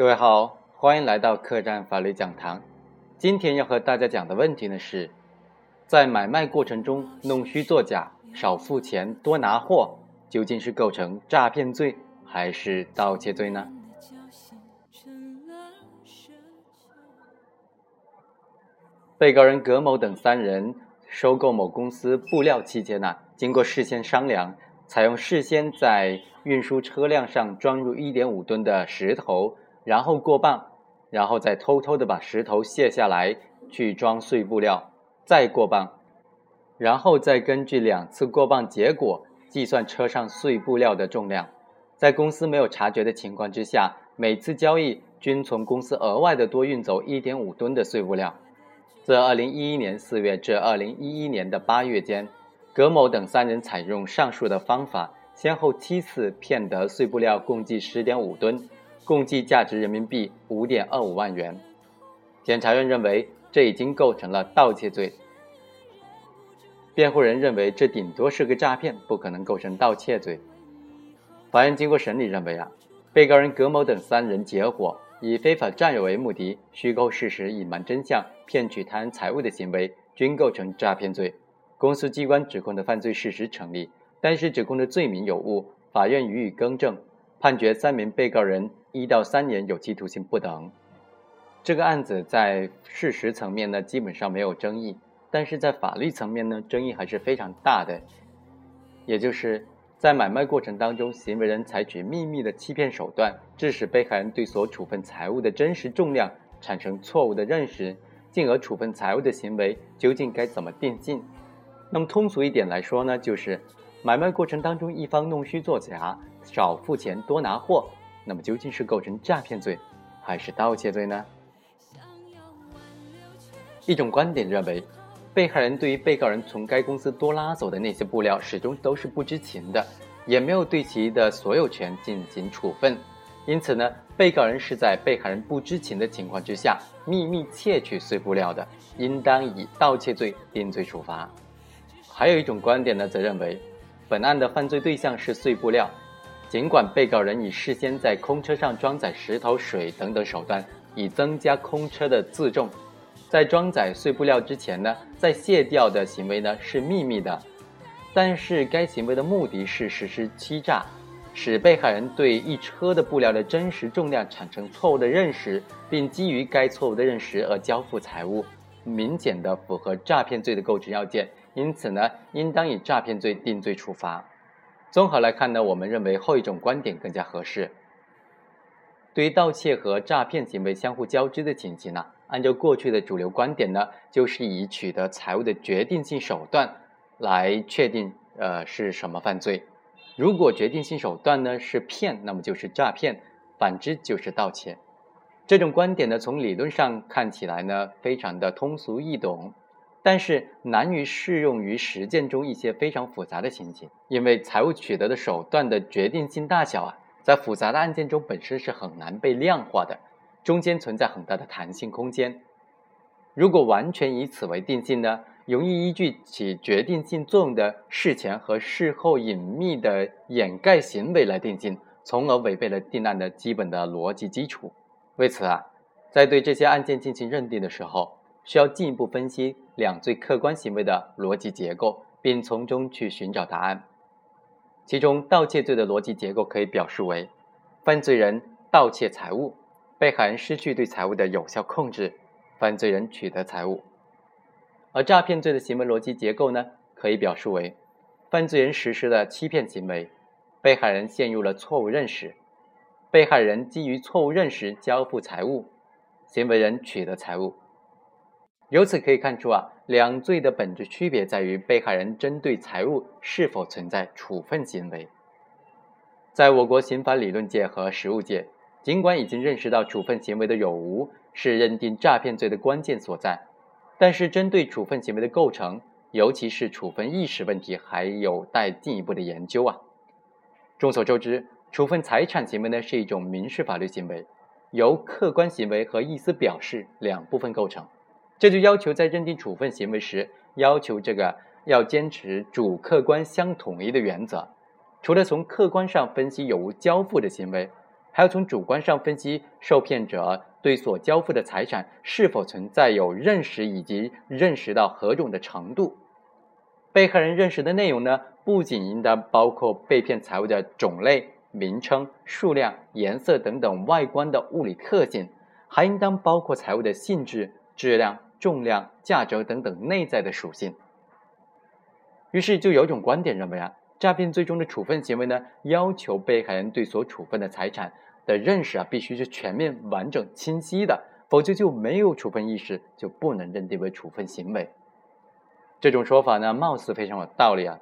各位好，欢迎来到客栈法律讲堂。今天要和大家讲的问题呢是，在买卖过程中弄虚作假、少付钱多拿货，究竟是构成诈骗罪还是盗窃罪呢？被告人葛某等三人收购某公司布料期间呢，经过事先商量，采用事先在运输车辆上装入1.5吨的石头。然后过磅，然后再偷偷的把石头卸下来去装碎布料，再过磅，然后再根据两次过磅结果计算车上碎布料的重量。在公司没有察觉的情况之下，每次交易均从公司额外的多运走1.5吨的碎布料。自2011年4月至2011年的8月间，葛某等三人采用上述的方法，先后七次骗得碎布料共计10.5吨。共计价值人民币五点二五万元。检察院认为这已经构成了盗窃罪。辩护人认为这顶多是个诈骗，不可能构成盗窃罪。法院经过审理认为啊，被告人葛某等三人结伙以非法占有为目的，虚构事实、隐瞒真相、骗取他人财物的行为，均构成诈骗罪。公诉机关指控的犯罪事实成立，但是指控的罪名有误，法院予以更正。判决三名被告人一到三年有期徒刑不等。这个案子在事实层面呢，基本上没有争议，但是在法律层面呢，争议还是非常大的。也就是在买卖过程当中，行为人采取秘密的欺骗手段，致使被害人对所处分财物的真实重量产生错误的认识，进而处分财物的行为究竟该怎么定性？那么通俗一点来说呢，就是买卖过程当中一方弄虚作假。少付钱多拿货，那么究竟是构成诈骗罪，还是盗窃罪呢？一种观点认为，被害人对于被告人从该公司多拉走的那些布料始终都是不知情的，也没有对其的所有权进行处分，因此呢，被告人是在被害人不知情的情况之下秘密窃取碎布料的，应当以盗窃罪定罪处罚。还有一种观点呢，则认为，本案的犯罪对象是碎布料。尽管被告人以事先在空车上装载石头、水等等手段，以增加空车的自重，在装载碎布料之前呢，在卸掉的行为呢是秘密的，但是该行为的目的是实施欺诈，使被害人对一车的布料的真实重量产生错误的认识，并基于该错误的认识而交付财物，明显的符合诈骗罪的构成要件，因此呢，应当以诈骗罪定罪处罚。综合来看呢，我们认为后一种观点更加合适。对于盗窃和诈骗行为相互交织的情形呢，按照过去的主流观点呢，就是以取得财物的决定性手段来确定呃是什么犯罪。如果决定性手段呢是骗，那么就是诈骗；反之就是盗窃。这种观点呢，从理论上看起来呢，非常的通俗易懂。但是难于适用于实践中一些非常复杂的情形，因为财务取得的手段的决定性大小啊，在复杂的案件中本身是很难被量化的，中间存在很大的弹性空间。如果完全以此为定性呢，容易依据起决定性作用的事前和事后隐秘的掩盖行为来定性，从而违背了定案的基本的逻辑基础。为此啊，在对这些案件进行认定的时候，需要进一步分析两罪客观行为的逻辑结构，并从中去寻找答案。其中，盗窃罪的逻辑结构可以表示为：犯罪人盗窃财物，被害人失去对财物的有效控制，犯罪人取得财物；而诈骗罪的行为逻辑结构呢，可以表述为：犯罪人实施了欺骗行为，被害人陷入了错误认识，被害人基于错误认识交付财物，行为人取得财物。由此可以看出啊，两罪的本质区别在于被害人针对财物是否存在处分行为。在我国刑法理论界和实务界，尽管已经认识到处分行为的有无是认定诈骗罪的关键所在，但是针对处分行为的构成，尤其是处分意识问题，还有待进一步的研究啊。众所周知，处分财产行为呢是一种民事法律行为，由客观行为和意思表示两部分构成。这就要求在认定处分行为时，要求这个要坚持主客观相统一的原则。除了从客观上分析有无交付的行为，还要从主观上分析受骗者对所交付的财产是否存在有认识以及认识到何种的程度。被害人认识的内容呢，不仅应当包括被骗财物的种类、名称、数量、颜色等等外观的物理特性，还应当包括财物的性质、质量、重量、价值等等内在的属性。于是，就有种观点认为啊。诈骗最终的处分行为呢，要求被害人对所处分的财产的认识啊，必须是全面、完整、清晰的，否则就没有处分意识，就不能认定为处分行为。这种说法呢，貌似非常有道理啊，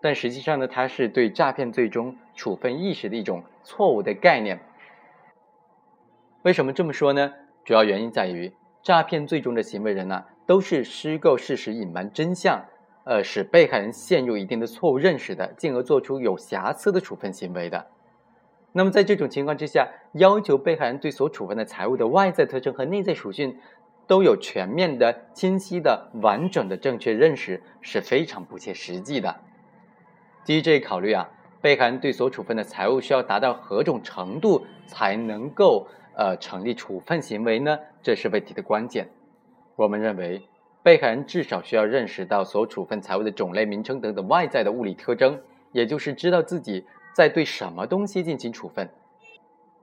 但实际上呢，它是对诈骗最终处分意识的一种错误的概念。为什么这么说呢？主要原因在于，诈骗最终的行为人呢，都是虚构事实、隐瞒真相。呃，使被害人陷入一定的错误认识的，进而做出有瑕疵的处分行为的。那么，在这种情况之下，要求被害人对所处分的财物的外在特征和内在属性都有全面的、清晰的、完整的正确认识，是非常不切实际的。基于这一考虑啊，被害人对所处分的财物需要达到何种程度才能够呃成立处分行为呢？这是问题的关键。我们认为。被害人至少需要认识到所处分财物的种类、名称等等外在的物理特征，也就是知道自己在对什么东西进行处分。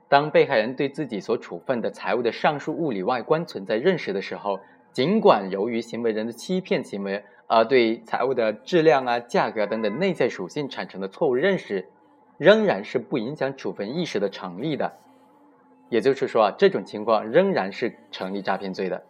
当被害人对自己所处分的财物的上述物理外观存在认识的时候，尽管由于行为人的欺骗行为而对财物的质量啊、价格等等内在属性产生的错误认识，仍然是不影响处分意识的成立的。也就是说啊，这种情况仍然是成立诈骗罪的。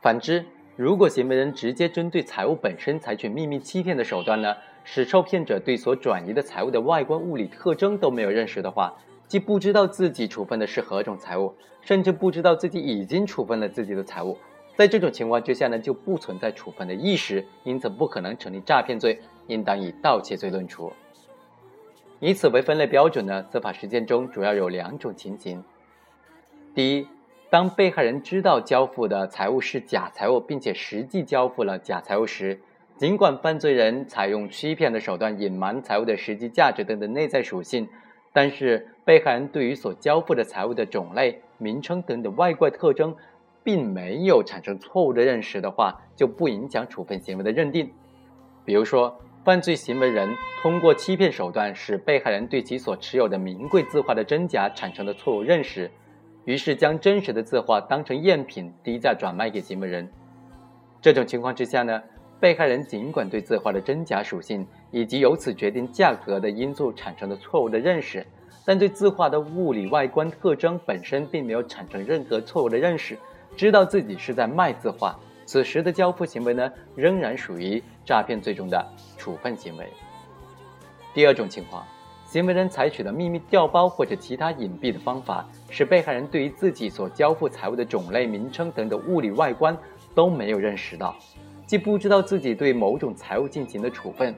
反之，如果行为人直接针对财物本身采取秘密欺骗的手段呢，使受骗者对所转移的财物的外观物理特征都没有认识的话，既不知道自己处分的是何种财物，甚至不知道自己已经处分了自己的财物，在这种情况之下呢，就不存在处分的意识，因此不可能成立诈骗罪，应当以盗窃罪论处。以此为分类标准呢，司法实践中主要有两种情形，第一。当被害人知道交付的财物是假财物，并且实际交付了假财物时，尽管犯罪人采用欺骗的手段隐瞒财物的实际价值等的内在属性，但是被害人对于所交付的财物的种类、名称等等外观特征，并没有产生错误的认识的话，就不影响处分行为的认定。比如说，犯罪行为人通过欺骗手段使被害人对其所持有的名贵字画的真假产生了错误认识。于是将真实的字画当成赝品低价转卖给行为人。这种情况之下呢，被害人尽管对字画的真假属性以及由此决定价格的因素产生了错误的认识，但对字画的物理外观特征本身并没有产生任何错误的认识，知道自己是在卖字画。此时的交付行为呢，仍然属于诈骗罪中的处分行为。第二种情况。行为人采取的秘密调包或者其他隐蔽的方法，使被害人对于自己所交付财物的种类、名称等的物理外观都没有认识到，既不知道自己对某种财物进行的处分。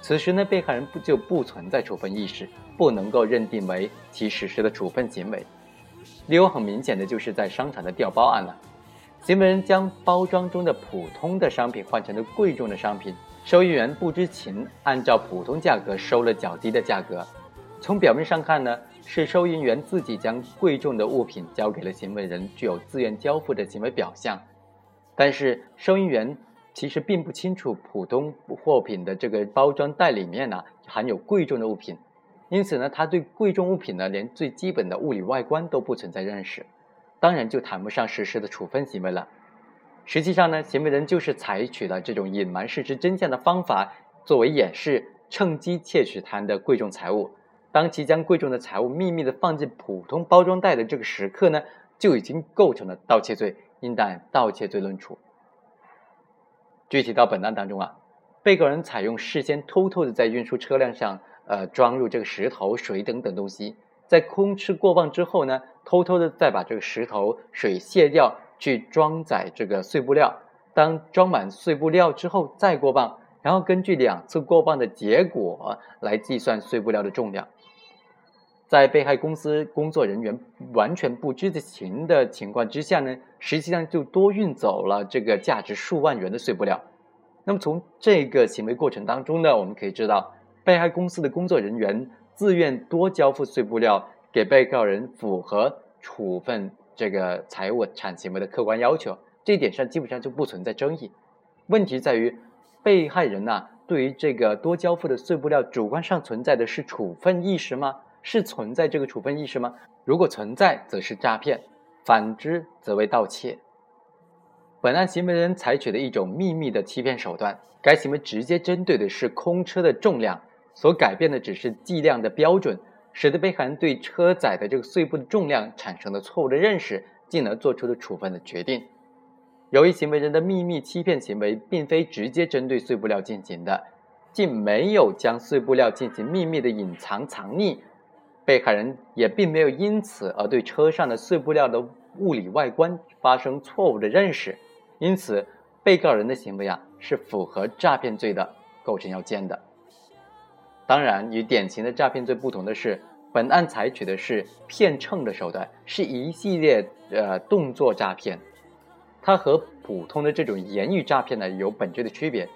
此时呢，被害人不就不存在处分意识，不能够认定为其实施的处分行为。理由很明显的就是在商场的调包案了，行为人将包装中的普通的商品换成了贵重的商品。收银员不知情，按照普通价格收了较低的价格。从表面上看呢，是收银员自己将贵重的物品交给了行为人，具有自愿交付的行为表象。但是收银员其实并不清楚普通货品的这个包装袋里面呢含有贵重的物品，因此呢，他对贵重物品呢连最基本的物理外观都不存在认识，当然就谈不上实施的处分行为了。实际上呢，行为人就是采取了这种隐瞒事实真相的方法作为掩饰，趁机窃取他人的贵重财物。当其将贵重的财物秘密的放进普通包装袋的这个时刻呢，就已经构成了盗窃罪，应当盗窃罪论处。具体到本案当中啊，被告人采用事先偷偷的在运输车辆上呃装入这个石头、水等等东西，在空吃过磅之后呢，偷偷的再把这个石头、水卸掉。去装载这个碎布料，当装满碎布料之后再过磅，然后根据两次过磅的结果来计算碎布料的重量。在被害公司工作人员完全不知情的情况之下呢，实际上就多运走了这个价值数万元的碎布料。那么从这个行为过程当中呢，我们可以知道，被害公司的工作人员自愿多交付碎布料。给被告人符合处分这个财物产行为的客观要求，这一点上基本上就不存在争议。问题在于，被害人呐，对于这个多交付的碎布料，主观上存在的是处分意识吗？是存在这个处分意识吗？如果存在，则是诈骗；反之，则为盗窃。本案行为人采取的一种秘密的欺骗手段，该行为直接针对的是空车的重量，所改变的只是计量的标准，使得被害人对车载的这个碎布的重量产生了错误的认识，进而做出了处分的决定。由于行为人的秘密欺骗行为并非直接针对碎布料进行的，既没有将碎布料进行秘密的隐藏藏匿，被害人也并没有因此而对车上的碎布料的物理外观发生错误的认识。因此，被告人的行为啊是符合诈骗罪的构成要件的。当然，与典型的诈骗罪不同的是，本案采取的是骗秤的手段，是一系列呃动作诈骗，它和普通的这种言语诈骗呢有本质的区别。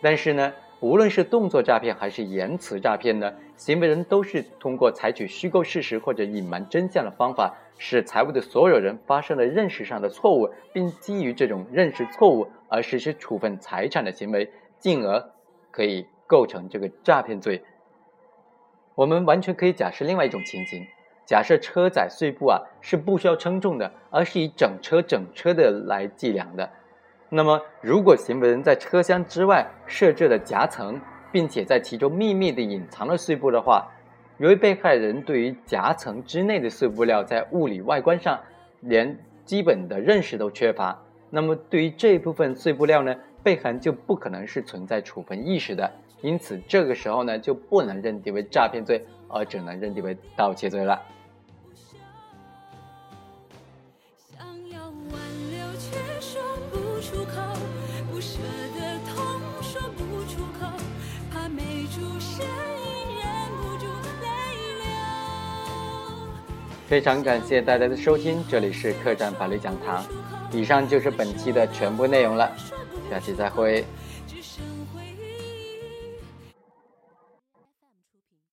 但是呢，无论是动作诈骗还是言辞诈骗呢，行为人都是通过采取虚构事实或者隐瞒真相的方法。使财务的所有人发生了认识上的错误，并基于这种认识错误而实施处分财产的行为，进而可以构成这个诈骗罪。我们完全可以假设另外一种情形：假设车载碎布啊是不需要称重的，而是以整车整车的来计量的。那么，如果行为人在车厢之外设置了夹层，并且在其中秘密地隐藏了碎布的话，由于被害人对于夹层之内的碎布料在物理外观上连基本的认识都缺乏，那么对于这一部分碎布料呢，被害人就不可能是存在处分意识的，因此这个时候呢就不能认定为诈骗罪，而只能认定为盗窃罪了。非常感谢大家的收听，这里是客栈法律讲堂。以上就是本期的全部内容了，下期再会。